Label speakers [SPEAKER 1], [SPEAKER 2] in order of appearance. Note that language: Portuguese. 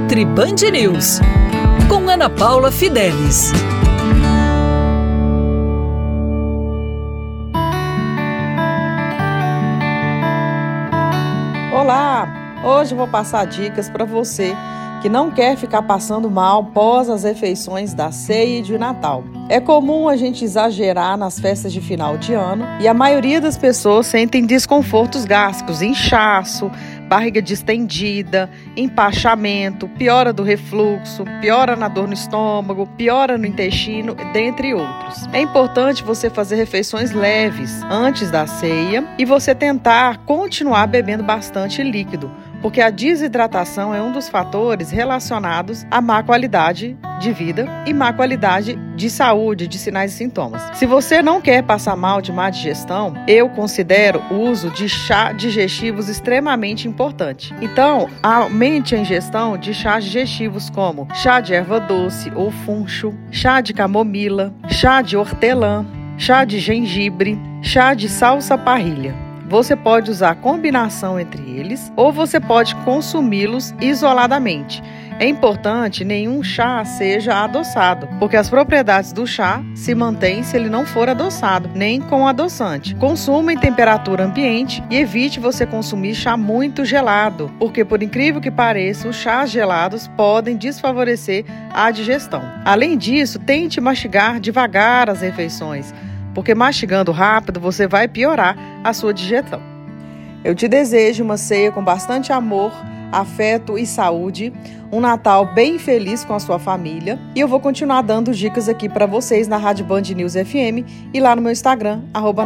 [SPEAKER 1] Nutri Band News, com Ana Paula Fidelis.
[SPEAKER 2] Olá! Hoje vou passar dicas para você que não quer ficar passando mal pós as refeições da ceia e de Natal. É comum a gente exagerar nas festas de final de ano e a maioria das pessoas sentem desconfortos gástricos, inchaço, barriga distendida, empachamento, piora do refluxo, piora na dor no estômago, piora no intestino, dentre outros. É importante você fazer refeições leves antes da ceia e você tentar continuar bebendo bastante líquido porque a desidratação é um dos fatores relacionados à má qualidade de vida e má qualidade de saúde, de sinais e sintomas. Se você não quer passar mal de má digestão, eu considero o uso de chá digestivos extremamente importante. Então, aumente a ingestão de chás digestivos como chá de erva doce ou funcho, chá de camomila, chá de hortelã, chá de gengibre, chá de salsa parrilha. Você pode usar combinação entre eles ou você pode consumi-los isoladamente. É importante nenhum chá seja adoçado, porque as propriedades do chá se mantêm se ele não for adoçado, nem com adoçante. Consuma em temperatura ambiente e evite você consumir chá muito gelado, porque por incrível que pareça, os chás gelados podem desfavorecer a digestão. Além disso, tente mastigar devagar as refeições porque mastigando rápido você vai piorar a sua digestão. Eu te desejo uma ceia com bastante amor, afeto e saúde, um Natal bem feliz com a sua família e eu vou continuar dando dicas aqui para vocês na Rádio Band News FM e lá no meu Instagram, arroba